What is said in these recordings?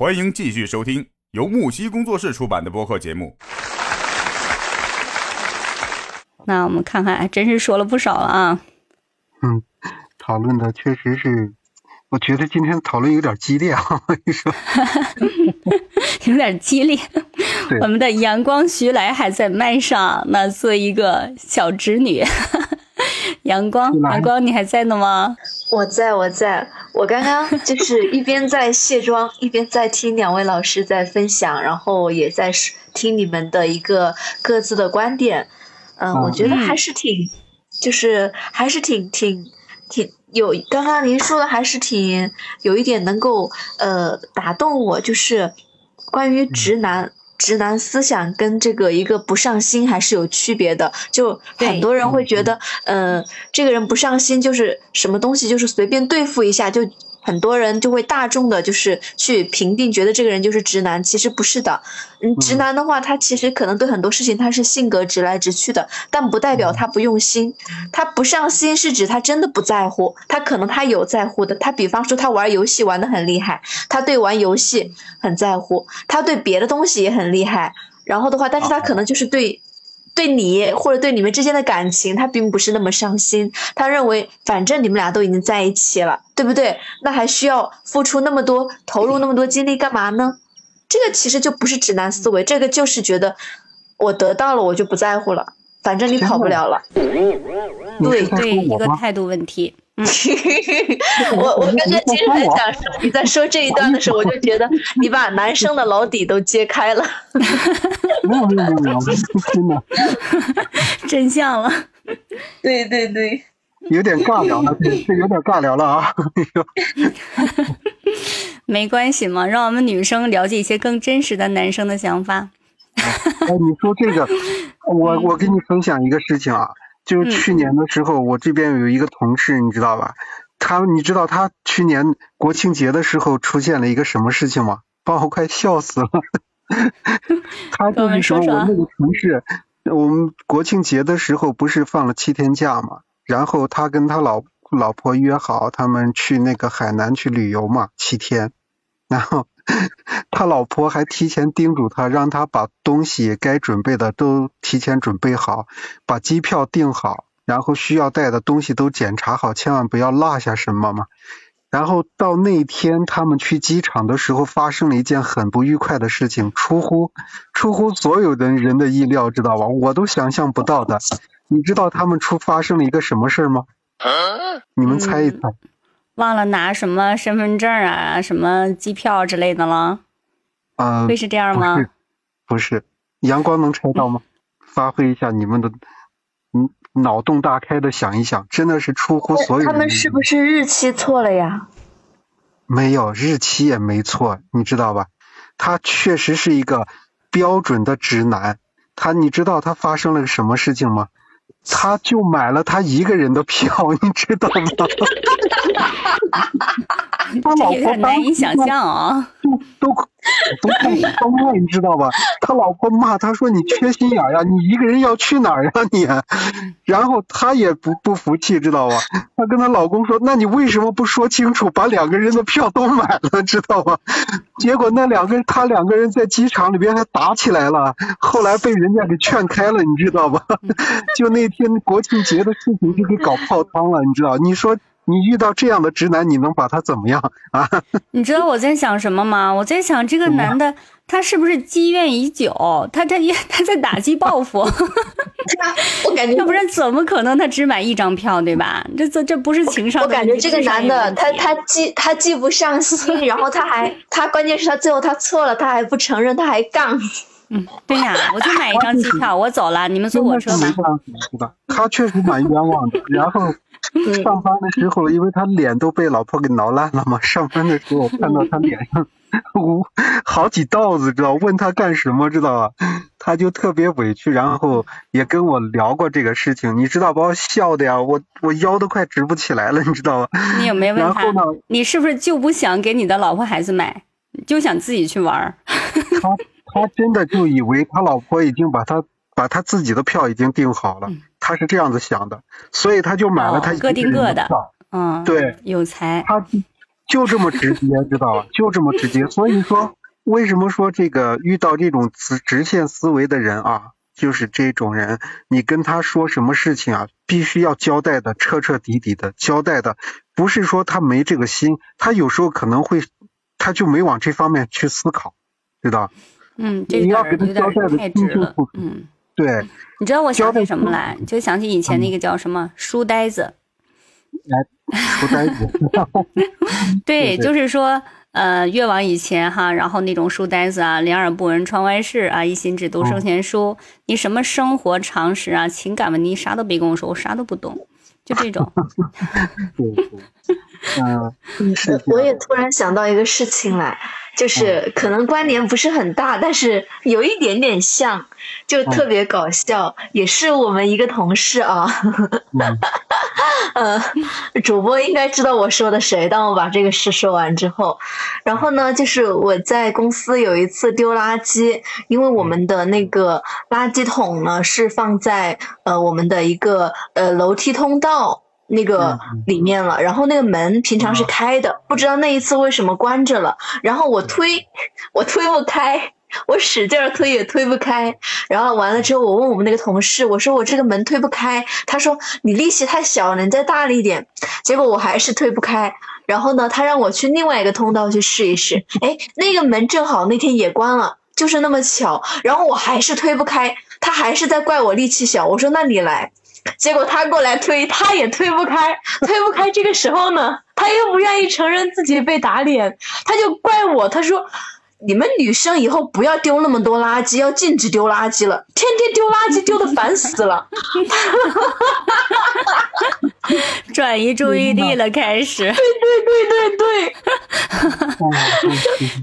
欢迎继续收听由木西工作室出版的播客节目。那我们看看，还真是说了不少了啊。嗯，讨论的确实是，我觉得今天讨论有点激烈啊。我跟你说，有点激烈。我们的阳光徐来还在麦上，那做一个小侄女。阳光，阳光，你还在呢吗？我在我在，我刚刚就是一边在卸妆，一边在听两位老师在分享，然后也在说听你们的一个各自的观点。嗯，我觉得还是挺，就是还是挺挺挺有，刚刚您说的还是挺有一点能够呃打动我，就是关于直男。直男思想跟这个一个不上心还是有区别的，就很多人会觉得，呃，这个人不上心就是什么东西就是随便对付一下，就很多人就会大众的就是去评定，觉得这个人就是直男，其实不是的。嗯，直男的话，他其实可能对很多事情他是性格直来直去的，但不代表他不用心。他不上心是指他真的不在乎，他可能他有在乎的。他比方说他玩游戏玩的很厉害，他对玩游戏很在乎，他对别的东西也很厉害。然后的话，但是他可能就是对。对你或者对你们之间的感情，他并不是那么上心。他认为，反正你们俩都已经在一起了，对不对？那还需要付出那么多、投入那么多精力干嘛呢？这个其实就不是直男思维，这个就是觉得我得到了，我就不在乎了，反正你跑不了了。对对，一个态度问题。嗯，我我刚刚其实很想说，你在说这一段的时候，我就觉得你把男生的老底都揭开了。没有没有没有，真的 真相了。对对对，有点尬聊了，这这有点尬聊了啊。没关系嘛，让我们女生了解一些更真实的男生的想法。哎，你说这个，我我跟你分享一个事情啊，就是去年的时候，我这边有一个同事，你知道吧？他你知道他去年国庆节的时候出现了一个什么事情吗？把我快笑死了。他就是说我那个同事，我们国庆节的时候不是放了七天假嘛，然后他跟他老老婆约好，他们去那个海南去旅游嘛，七天，然 后他老婆还提前叮嘱他，让他把东西该准备的都提前准备好，把机票订好，然后需要带的东西都检查好，千万不要落下什么嘛。然后到那天他们去机场的时候，发生了一件很不愉快的事情，出乎出乎所有的人的意料，知道吧？我都想象不到的。你知道他们出发生了一个什么事儿吗？你们猜一猜。忘了拿什么身份证啊、什么机票之类的了？嗯、会是这样吗？不是，阳光能猜到吗？发挥一下你们的嗯脑洞大开的想一想，真的是出乎所有他们是不是日期错了呀？没有日期也没错，你知道吧？他确实是一个标准的直男。他，你知道他发生了什么事情吗？他就买了他一个人的票，你知道吗？他老婆难以想象啊。都都都快疯了，你知道吧？他老婆骂他说：“你缺心眼儿呀，你一个人要去哪儿呀你？” 然后他也不不服气，知道吧？他跟她老公说：“那你为什么不说清楚，把两个人的票都买了，知道吧？”结果那两个人，他两个人在机场里边还打起来了，后来被人家给劝开了，你知道吧？就那天国庆节的事情就给搞泡汤了，你知道？你说你遇到这样的直男，你能把他怎么样啊？你知道我在想什么吗？我在想这个男的他是不是积怨已久？他他也 他在打击报复 我感觉要不然怎么可能他只买一张票，对吧？这这这不是情商我感觉这个男的，他他既他既不上心，然后他还他关键是他最后他错了，他还不承认，他还杠。嗯，对呀、我就买一张机票，我走了，你们坐真我车吧？他确实蛮冤枉的。然后上班的时候，因为他脸都被老婆给挠烂了嘛，上班的时候我看到他脸上无好几道子，知道？问他干什么，知道吧？他就特别委屈，然后也跟我聊过这个事情，你知道把我笑的呀，我我腰都快直不起来了，你知道吧？你有没有问他你是不是就不想给你的老婆孩子买，就想自己去玩？他他真的就以为他老婆已经把他把他自己的票已经订好了，他是这样子想的，所以他就买了他一个人各的。嗯，对，有才。他就这么直接，知道吧？就这么直接。所以说，为什么说这个遇到这种直直线思维的人啊，就是这种人，你跟他说什么事情啊，必须要交代的彻彻底底的交代的，不是说他没这个心，他有时候可能会，他就没往这方面去思考，知道？嗯，这你要给他交代的清直了清楚楚。嗯，对，你知道我想起什么来？就想起以前那个叫什么书呆子。书呆子。对，就是说，呃，越往以前哈，然后那种书呆子啊，两耳不闻窗外事啊，一心只读圣贤书，你什么生活常识啊、情感问题啥都别跟我说，我啥都不懂，就这种。对 对，嗯，我也突然想到一个事情来，就是可能关联不是很大，但是有一点点像，就特别搞笑，也是我们一个同事啊，嗯 呃，主播应该知道我说的谁。当我把这个事说完之后，然后呢，就是我在公司有一次丢垃圾，因为我们的那个垃圾桶呢是放在呃我们的一个呃楼梯通道。那个里面了，然后那个门平常是开的，不知道那一次为什么关着了。然后我推，我推不开，我使劲儿推也推不开。然后完了之后，我问我们那个同事，我说我这个门推不开，他说你力气太小了，你再大力一点。结果我还是推不开。然后呢，他让我去另外一个通道去试一试，哎，那个门正好那天也关了，就是那么巧。然后我还是推不开，他还是在怪我力气小。我说那你来。结果他过来推，他也推不开，推不开。这个时候呢，他又不愿意承认自己被打脸，他就怪我。他说：“你们女生以后不要丢那么多垃圾，要禁止丢垃圾了，天天丢垃圾丢的烦死了。转移注意力了，开始。对对对对对，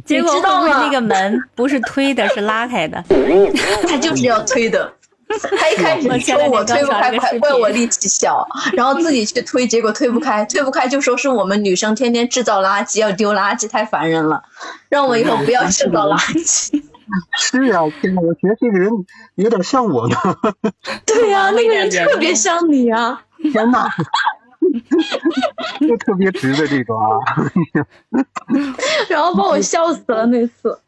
结果你知道吗会不会那个门不是推的，是拉开的？他就是要推的。他一开始说我推不开，怪我力气小，然后自己去推，结果推不开，推不开就说是我们女生天天制造垃圾，要丢垃圾太烦人了，让我以后不要制造垃圾。是呀、天呐，我觉得这个人有点像我呢。对呀、那个人特别像你啊。天呐，就特别直的这种啊。然后把我笑死了那次。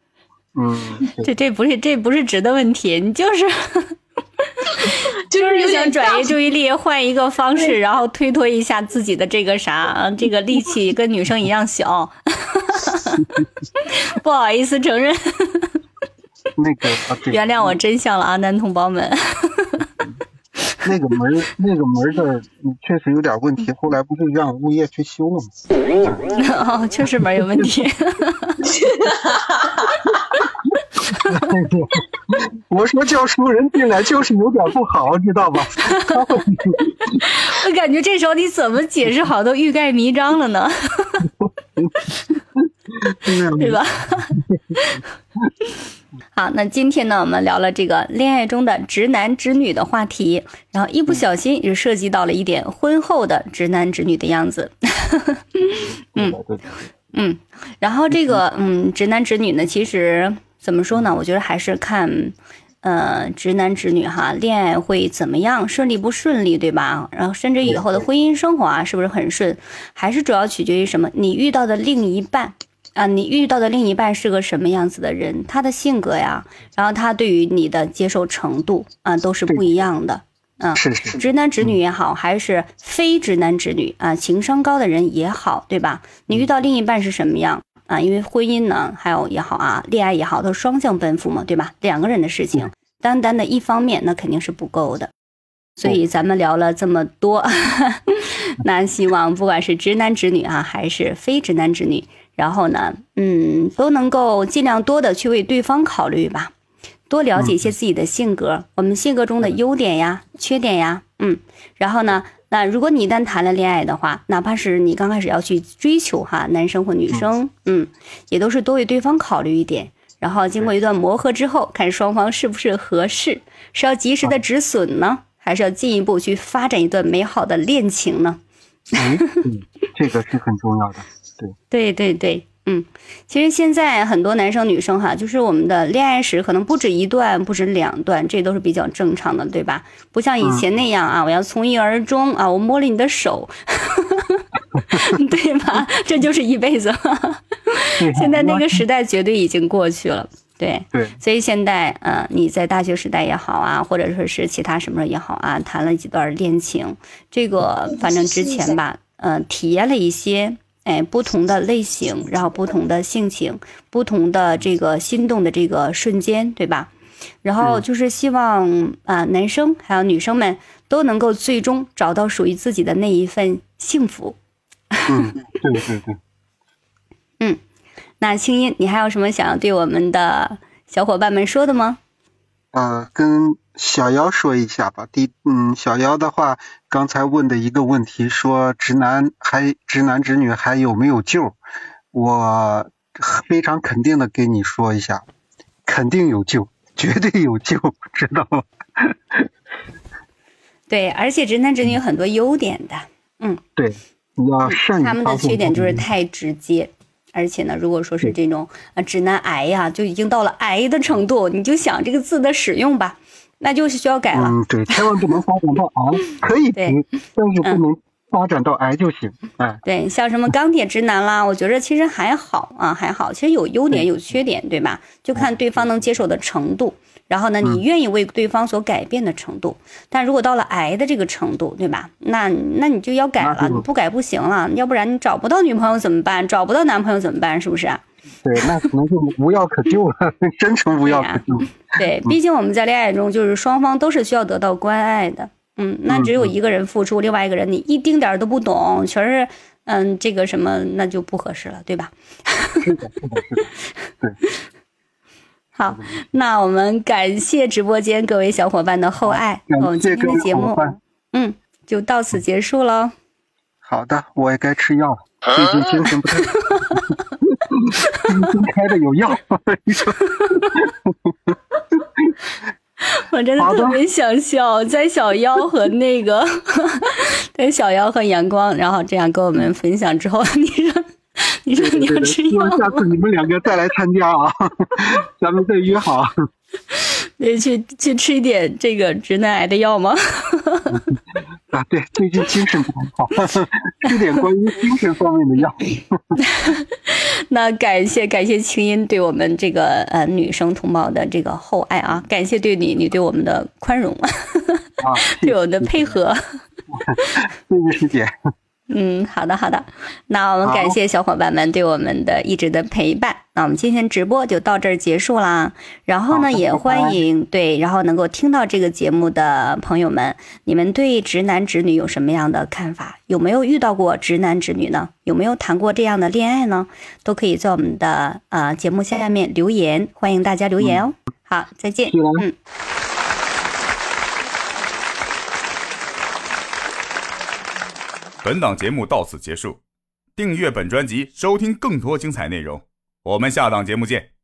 嗯，这这不是这不是直的问题，你就是 就是想转移注意力，换一个方式，然后推脱一下自己的这个啥，啊这个力气跟女生一样小，不好意思承认，那个啊，对，原谅我真相了啊，男同胞们。那个门那个门儿的嗯确实有点问题，后来不是让物业去修了吗？哦，确实门有问题。我说叫熟人进来就是有点不好，知道吧？我感觉这时候你怎么解释好都欲盖弥彰了呢，对吧？好，那今天呢，我们聊了这个恋爱中的直男直女的话题，然后一不小心也涉及到了一点婚后的直男直女的样子。嗯，嗯，然后这个嗯，直男直女呢，其实怎么说呢？我觉得还是看，呃，直男直女哈，恋爱会怎么样，顺利不顺利，对吧？然后甚至以后的婚姻生活啊，是不是很顺？还是主要取决于什么？你遇到的另一半啊，你遇到的另一半是个什么样子的人，他的性格呀，然后他对于你的接受程度啊，都是不一样的。嗯，是是，直男直女也好，还是非直男直女啊，情商高的人也好，对吧？你遇到另一半是什么样啊？因为婚姻呢，还有也好啊，恋爱也好，都是双向奔赴嘛，对吧？两个人的事情，单单的一方面那肯定是不够的。所以咱们聊了这么多，那希望不管是直男直女啊，还是非直男直女，然后呢，嗯，都能够尽量多的去为对方考虑吧。多了解一些自己的性格，我们性格中的优点呀、缺点呀，嗯，然后呢，那如果你一旦谈了恋爱的话，哪怕是你刚开始要去追求哈男生或女生，嗯，也都是多为对方考虑一点，然后经过一段磨合之后，看双方是不是合适，是要及时的止损呢，还是要进一步去发展一段美好的恋情呢？嗯，嗯这个是很重要的。对对对 对，嗯，其实现在很多男生女生哈，就是我们的恋爱史可能不止一段，不止两段，这都是比较正常的，对吧？不像以前那样啊，我要从一而终啊，我摸了你的手，对吧？这就是一辈子。现在那个时代绝对已经过去了。对，对，所以现在，呃，你在大学时代也好啊，或者说是其他什么也好啊，谈了几段恋情，这个反正之前吧，呃，体验了一些，哎，不同的类型，然后不同的性情，不同的这个心动的这个瞬间，对吧？然后就是希望啊，男生还有女生们都能够最终找到属于自己的那一份幸福。嗯，对对对。嗯。那青音，你还有什么想要对我们的小伙伴们说的吗？呃，跟小妖说一下吧。第，嗯，小妖的话，刚才问的一个问题，说直男还直男直女还有没有救？我非常肯定的给你说一下，肯定有救，绝对有救，知道吗？对，而且直男直女有很多优点的，嗯，对，你要善于他们的缺点就是太直接。而且呢，如果说是这种啊，直男癌呀，就已经到了癌的程度，你就想这个字的使用吧，那就是需要改了。嗯，对，千万不能发展到癌，可以停，但是不能发展到癌就行。哎，对，像什么钢铁直男啦，我觉着其实还好啊，还好，其实有优点有缺点，对吧？就看对方能接受的程度。然后呢，你愿意为对方所改变的程度，但如果到了癌的这个程度，对吧？那那你就要改了，你不改不行了，要不然你找不到女朋友怎么办？找不到男朋友怎么办？是不是？对，那可能就无药可救了，真成无药可救。对，毕竟我们在恋爱中，就是双方都是需要得到关爱的。嗯，那只有一个人付出，另外一个人你一丁点儿都不懂，全是嗯这个什么，那就不合适了，对吧？是的，是的，是的，对。好，那我们感谢直播间各位小伙伴的厚爱，我们今天的节目，嗯，就到此结束喽。好的，我也该吃药了，最近精神不太好。新开的有药。我真的特别想笑，在小妖和那个，在小妖和阳光，然后这样跟我们分享之后，你说。你说你要吃药，下次你们两个再来参加啊，咱们再约好。对，去去吃一点这个直男癌的药吗？啊，对，最近精神不太好，吃点关于精神方面的药。那感谢感谢清音对我们这个呃女生同胞的这个厚爱啊，感谢对你你对我们的宽容，啊，对我们的配合。谢谢师姐。嗯，好的好的，那我们感谢小伙伴们对我们的一直的陪伴。那我们今天直播就到这儿结束啦。然后呢，也欢迎对，然后能够听到这个节目的朋友们，你们对直男直女有什么样的看法？有没有遇到过直男直女呢？有没有谈过这样的恋爱呢？都可以在我们的呃节目下面留言，欢迎大家留言哦。好，再见。嗯。本档节目到此结束，订阅本专辑，收听更多精彩内容。我们下档节目见。